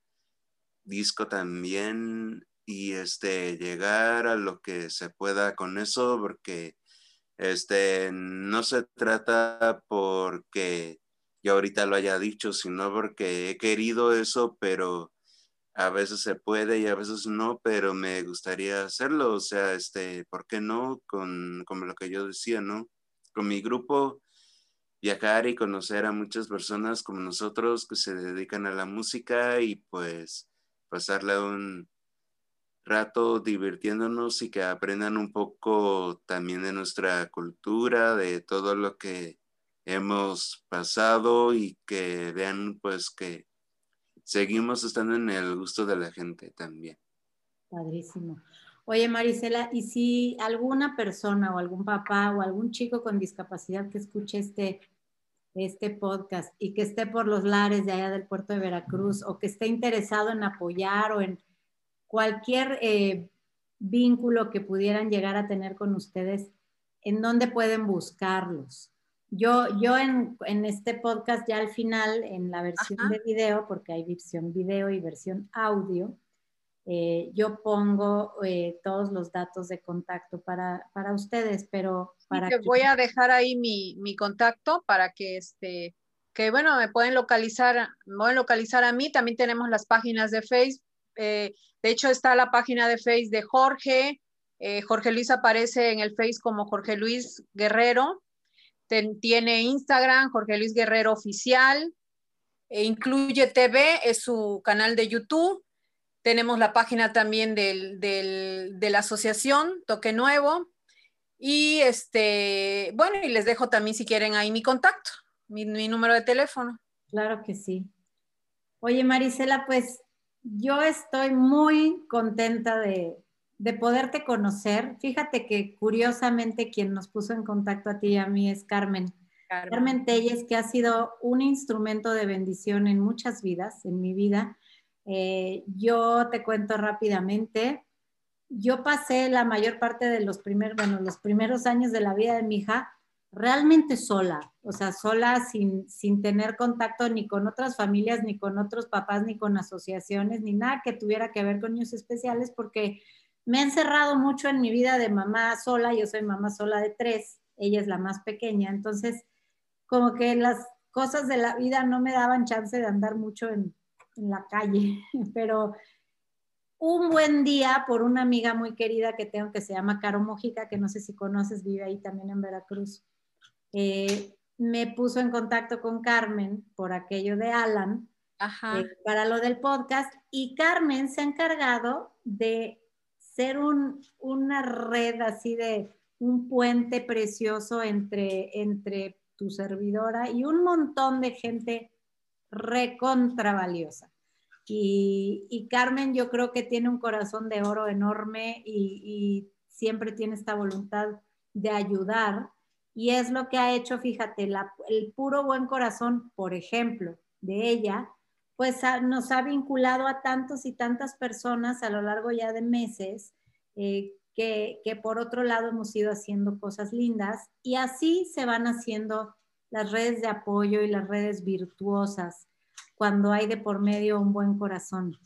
disco también y este llegar a lo que se pueda con eso porque este no se trata porque yo ahorita lo haya dicho, sino porque he querido eso, pero a veces se puede y a veces no, pero me gustaría hacerlo, o sea, este, ¿por qué no? Con, como lo que yo decía, ¿no? Con mi grupo, viajar y conocer a muchas personas como nosotros que se dedican a la música y pues pasarle un rato divirtiéndonos y que aprendan un poco también de nuestra cultura, de todo lo que hemos pasado y que vean pues que seguimos estando en el gusto de la gente también. Padrísimo. Oye, Marisela, ¿y si alguna persona o algún papá o algún chico con discapacidad que escuche este, este podcast y que esté por los lares de allá del puerto de Veracruz o que esté interesado en apoyar o en cualquier eh, vínculo que pudieran llegar a tener con ustedes, ¿en dónde pueden buscarlos? Yo, yo en, en, este podcast ya al final, en la versión de video, porque hay versión video y versión audio, eh, yo pongo eh, todos los datos de contacto para, para ustedes, pero para... que... Voy a dejar ahí mi, mi, contacto para que, este, que bueno, me pueden localizar, me pueden localizar a mí, también tenemos las páginas de Facebook, eh, de hecho está la página de Facebook de Jorge, Jorge Luis aparece en el Face como Jorge Luis Guerrero, tiene Instagram, Jorge Luis Guerrero Oficial, e incluye TV, es su canal de YouTube. Tenemos la página también del, de la asociación Toque Nuevo. Y este, bueno, y les dejo también si quieren ahí mi contacto, mi, mi número de teléfono. Claro que sí. Oye, Marisela, pues yo estoy muy contenta de, de poderte conocer. Fíjate que curiosamente quien nos puso en contacto a ti y a mí es Carmen. Carmen. Telles, que ha sido un instrumento de bendición en muchas vidas, en mi vida. Eh, yo te cuento rápidamente, yo pasé la mayor parte de los primeros, bueno, los primeros años de la vida de mi hija realmente sola, o sea, sola sin, sin tener contacto ni con otras familias, ni con otros papás, ni con asociaciones, ni nada que tuviera que ver con niños especiales, porque me he encerrado mucho en mi vida de mamá sola, yo soy mamá sola de tres, ella es la más pequeña, entonces como que las cosas de la vida no me daban chance de andar mucho en, en la calle, pero un buen día por una amiga muy querida que tengo que se llama Caro Mojica, que no sé si conoces, vive ahí también en Veracruz. Eh, me puso en contacto con Carmen por aquello de Alan eh, para lo del podcast y Carmen se ha encargado de ser un, una red así de un puente precioso entre, entre tu servidora y un montón de gente recontra valiosa. Y, Carmen yo creo que tiene un corazón de oro enorme y, y siempre tiene esta voluntad de ayudar y es lo que ha hecho, fíjate, el puro buen corazón, por ejemplo, de ella, pues nos ha vinculado a tantos y tantas personas a lo largo ya de meses, eh, que, por otro lado hemos ido haciendo cosas lindas y así se van haciendo las redes de apoyo y las redes virtuosas cuando hay de por medio un buen corazón.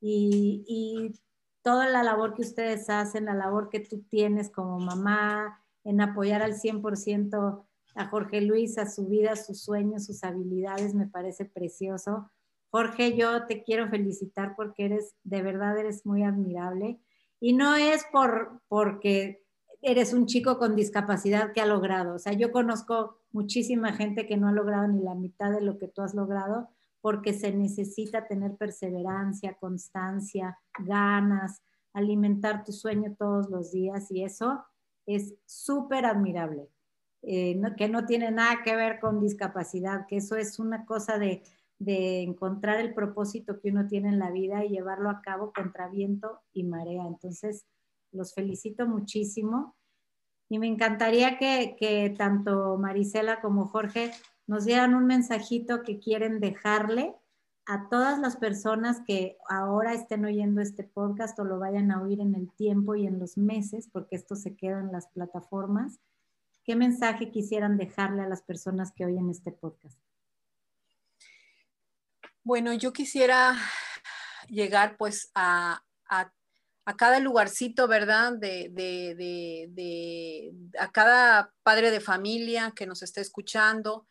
Y, y, toda la labor que ustedes hacen, la labor que tú tienes como mamá, en apoyar al 100% a Jorge Luis, a su vida, sus sueños, sus habilidades, me parece precioso. Jorge, yo te quiero felicitar porque eres, de verdad, eres muy admirable. Y no es por, porque eres un chico con discapacidad que ha logrado. O sea, yo conozco muchísima gente que no ha logrado ni la mitad de lo que tú has logrado porque se necesita tener perseverancia, constancia, ganas, alimentar tu sueño todos los días y eso es súper admirable, eh, que no tiene nada que ver con discapacidad, que eso es una cosa de, de encontrar el propósito que uno tiene en la vida y llevarlo a cabo contra viento y marea. Entonces, los felicito muchísimo y me encantaría que, que tanto Marisela como Jorge nos dieran un mensajito que quieren dejarle a todas las personas que ahora estén oyendo este podcast o lo vayan a oír en el tiempo y en los meses, porque esto se queda en las plataformas, ¿qué mensaje quisieran dejarle a las personas que oyen este podcast? Bueno, yo quisiera llegar pues a, cada lugarcito, ¿verdad? De, de, a cada padre de familia que nos esté escuchando,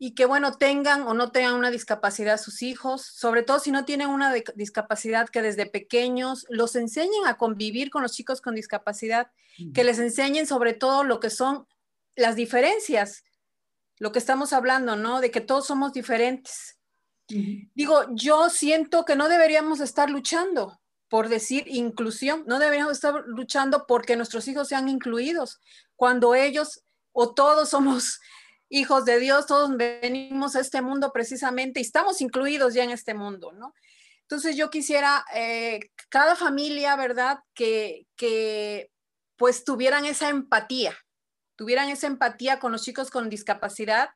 y que, bueno, tengan o no tengan una discapacidad sus hijos, sobre todo si no tienen una discapacidad, que desde pequeños los enseñen a convivir con los chicos con discapacidad, que les enseñen sobre todo lo que son las diferencias, lo que estamos hablando, ¿no? De que todos somos diferentes. Digo, yo siento que no deberíamos estar luchando por decir inclusión, no deberíamos estar luchando porque nuestros hijos sean incluidos, cuando ellos o todos somos hijos de Dios, todos venimos a este mundo precisamente y estamos incluidos ya en este mundo, ¿no? Entonces yo quisiera, eh, cada familia, ¿verdad? Que, que pues tuvieran esa empatía, tuvieran esa empatía con los chicos con discapacidad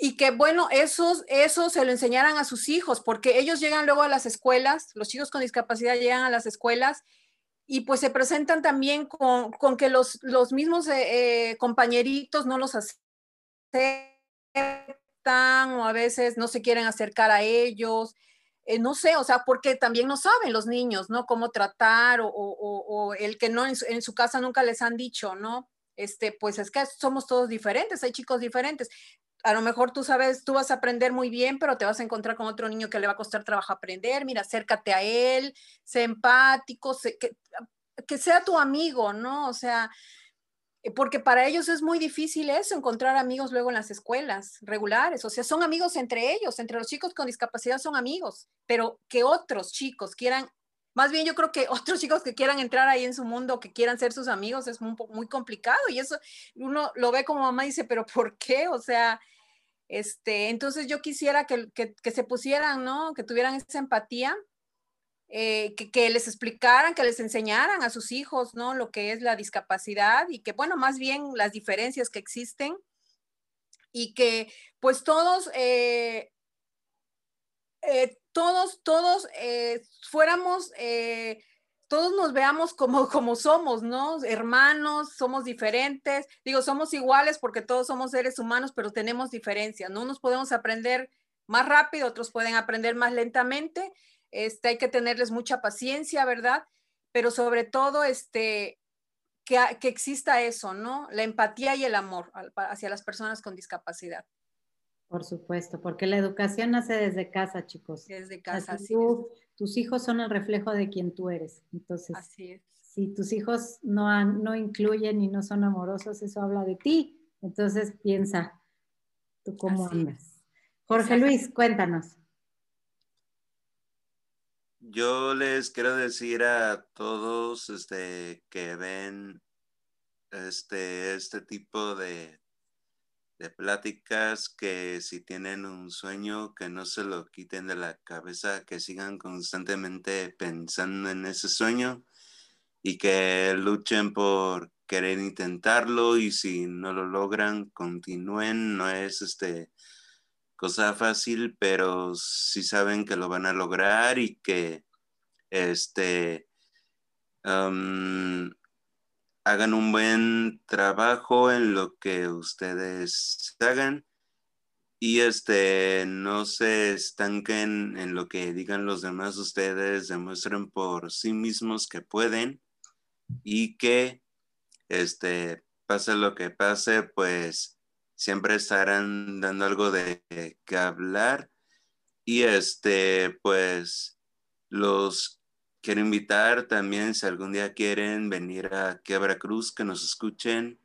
y que bueno, eso, eso se lo enseñaran a sus hijos, porque ellos llegan luego a las escuelas, los chicos con discapacidad llegan a las escuelas y pues se presentan también con, que los, los mismos eh, eh, compañeritos no los aceptan o a veces no se quieren acercar a ellos. Eh, no sé, o sea, porque también no saben los niños, ¿no? Cómo tratar o, el que no en su, en su, casa nunca les han dicho, ¿no? Este, pues es que somos todos diferentes, hay chicos diferentes a lo mejor tú sabes, tú vas a aprender muy bien, pero te vas a encontrar con otro niño que le va a costar trabajo aprender. Mira, acércate a él, sé empático, que, que, sea tu amigo, ¿no? O sea, eh, porque para ellos es muy difícil eso, encontrar amigos luego en las escuelas regulares. O sea, son amigos entre ellos, entre los chicos con discapacidad son amigos, pero que otros chicos quieran más bien yo creo que otros chicos que quieran entrar ahí en su mundo, que quieran ser sus amigos, es muy, muy complicado y eso uno lo ve como mamá y dice, pero ¿por qué? O sea, este, entonces yo quisiera que, se pusieran, ¿no? Que tuvieran esa empatía eh, que, les explicaran, que les enseñaran a sus hijos, ¿no? Lo que es la discapacidad y que, bueno, más bien las diferencias que existen y que pues todos, eh, eh, todos, todos fuéramos, todos nos veamos como, como somos, ¿no? Hermanos, somos diferentes, digo, somos iguales porque todos somos seres humanos, pero tenemos diferencias, ¿no? Nos podemos aprender más rápido, otros pueden aprender más lentamente este, hay que tenerles mucha paciencia, ¿verdad? Pero sobre todo, este, que, que exista eso, ¿no? La empatía y el amor hacia las personas con discapacidad. Por supuesto, porque la educación nace desde casa, chicos. Desde casa, sí. Tus hijos son el reflejo de quien tú eres. Entonces, si tus hijos no, no incluyen y no son amorosos, eso habla de ti. Entonces, piensa, ¿tú cómo andas? Jorge Luis, cuéntanos. Yo les quiero decir a todos este, que ven este, este tipo de, de pláticas que si tienen un sueño, que no se lo quiten de la cabeza, que sigan constantemente pensando en ese sueño y que luchen por querer intentarlo y si no lo logran, continúen. No es este cosa fácil, pero sí saben que lo van a lograr y que este, hagan un buen trabajo en lo que ustedes hagan y este, no se estanquen en lo que digan los demás ustedes, demuestren por sí mismos que pueden y que este, pase lo que pase, pues siempre estarán dando algo de que hablar. Y este, pues, los quiero invitar también, si algún día quieren venir a Quebra Cruz, que nos escuchen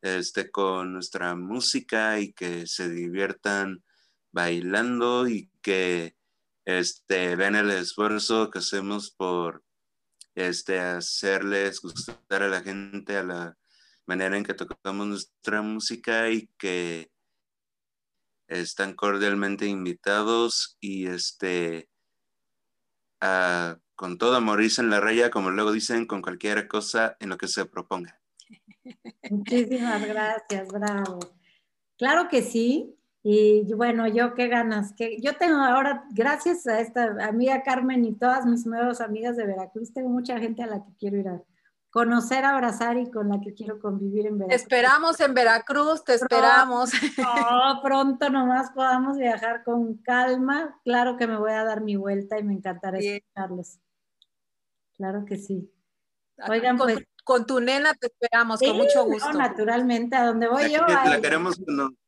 este, con nuestra música y que se diviertan bailando y que este, vean el esfuerzo que hacemos por este, hacerles gustar a la gente, a la manera en que tocamos nuestra música y que están cordialmente invitados y este con todo amor en la raya, como luego dicen, con cualquier cosa en lo que se proponga. Muchísimas gracias, bravo. Claro que sí. Y bueno, yo qué ganas. que Yo tengo ahora, gracias a esta amiga Carmen y todas mis nuevas amigas de Veracruz, tengo mucha gente a la que quiero ir a, conocer, abrazar y con la que quiero convivir en Veracruz. Te esperamos en Veracruz, te esperamos. Oh, pronto nomás podamos viajar con calma. Claro que me voy a dar mi vuelta y me encantará escucharlos. Claro que sí. Oigan, con, pues. Con tu nena te esperamos, con mucho gusto. naturalmente, a donde voy yo. La queremos conocer.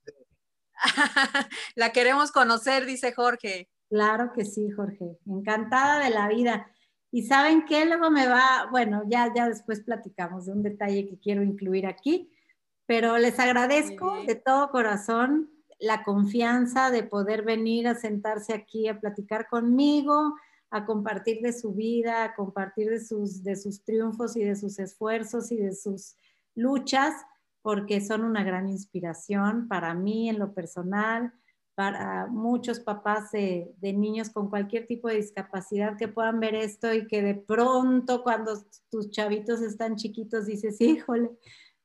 la queremos conocer, dice Jorge. Claro que sí, Jorge. Encantada de la vida. Y saben qué, luego me va, bueno, ya, ya después platicamos de un detalle que quiero incluir aquí, pero les agradezco de todo corazón la confianza de poder venir a sentarse aquí a platicar conmigo, a compartir de su vida, a compartir de sus, de sus triunfos y de sus esfuerzos y de sus luchas, porque son una gran inspiración para mí en lo personal, para muchos papás de, niños con cualquier tipo de discapacidad que puedan ver esto y que de pronto cuando tus chavitos están chiquitos dices, híjole,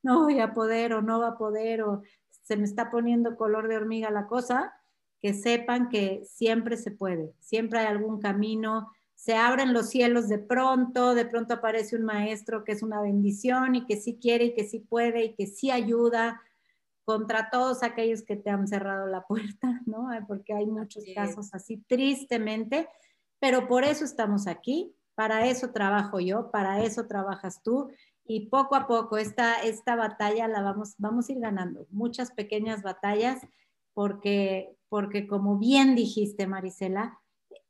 no voy a poder o no va a poder o se me está poniendo color de hormiga la cosa, que sepan que siempre se puede, siempre hay algún camino, se abren los cielos de pronto, de pronto aparece un maestro que es una bendición y que sí quiere y que sí puede y que sí ayuda contra todos aquellos que te han cerrado la puerta, ¿no? Porque hay muchos casos así, tristemente, pero por eso estamos aquí, para eso trabajo yo, para eso trabajas tú y poco a poco esta, esta batalla la vamos, vamos a ir ganando, muchas pequeñas batallas, porque, porque como bien dijiste, Marisela,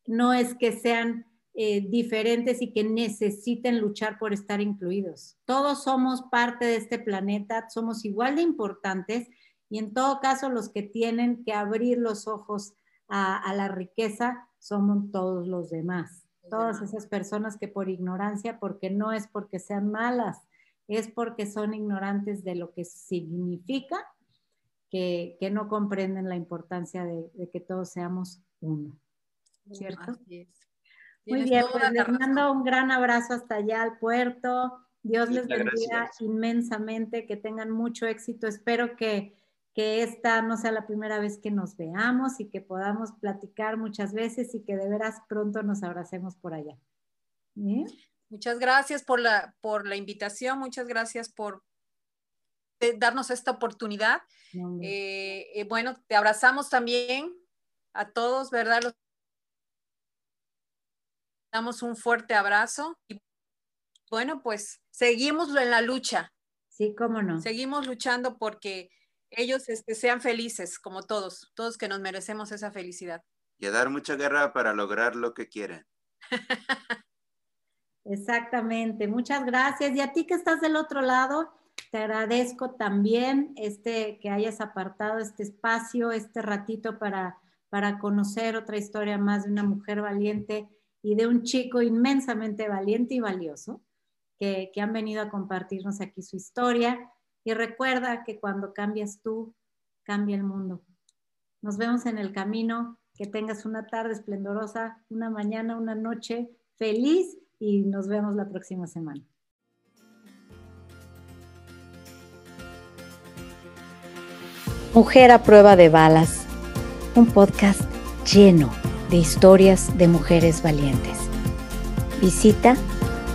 no es que sean eh, diferentes y que necesiten luchar por estar incluidos. Todos somos parte de este planeta, somos igual de importantes y en todo caso los que tienen que abrir los ojos a, la riqueza somos todos los demás. Todas esas personas que por ignorancia, porque no es porque sean malas, es porque son ignorantes de lo que significa, que, no comprenden la importancia de, de que todos seamos uno. ¿Cierto? Muy bien, pues les mando un gran abrazo hasta allá al puerto. Dios les bendiga inmensamente, que tengan mucho éxito. Espero que, que esta no sea la primera vez que nos veamos y que podamos platicar muchas veces y que de veras pronto nos abracemos por allá. Muchas gracias por la, por la invitación, muchas gracias por darnos esta oportunidad. Eh, eh, bueno, te abrazamos también a todos, ¿verdad? Los damos un fuerte abrazo y bueno, pues seguimos en la lucha. Sí, cómo no. Seguimos luchando porque ellos este, sean felices, como todos, todos que nos merecemos esa felicidad. Y a dar mucha guerra para lograr lo que quieren. Exactamente, muchas gracias. Y a ti que estás del otro lado, te agradezco también este, que hayas apartado este espacio, este ratito para, para conocer otra historia más de una mujer valiente y de un chico inmensamente valiente y valioso que, que han venido a compartirnos aquí su historia. Y recuerda que cuando cambias tú, cambia el mundo. Nos vemos en el camino. Que tengas una tarde esplendorosa, una mañana, una noche feliz y nos vemos la próxima semana. Mujer a prueba de balas, un podcast lleno de historias de mujeres valientes. Visita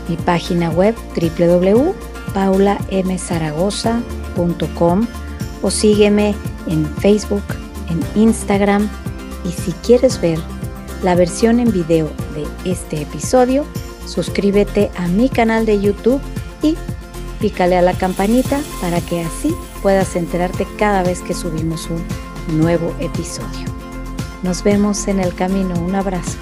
mi página web www.paulamzaragoza.com o sígueme en Facebook, en Instagram y si quieres ver la versión en video de este episodio, suscríbete a mi canal de YouTube y pícale a la campanita para que así puedas enterarte cada vez que subimos un nuevo episodio. Nos vemos en el camino. Un abrazo.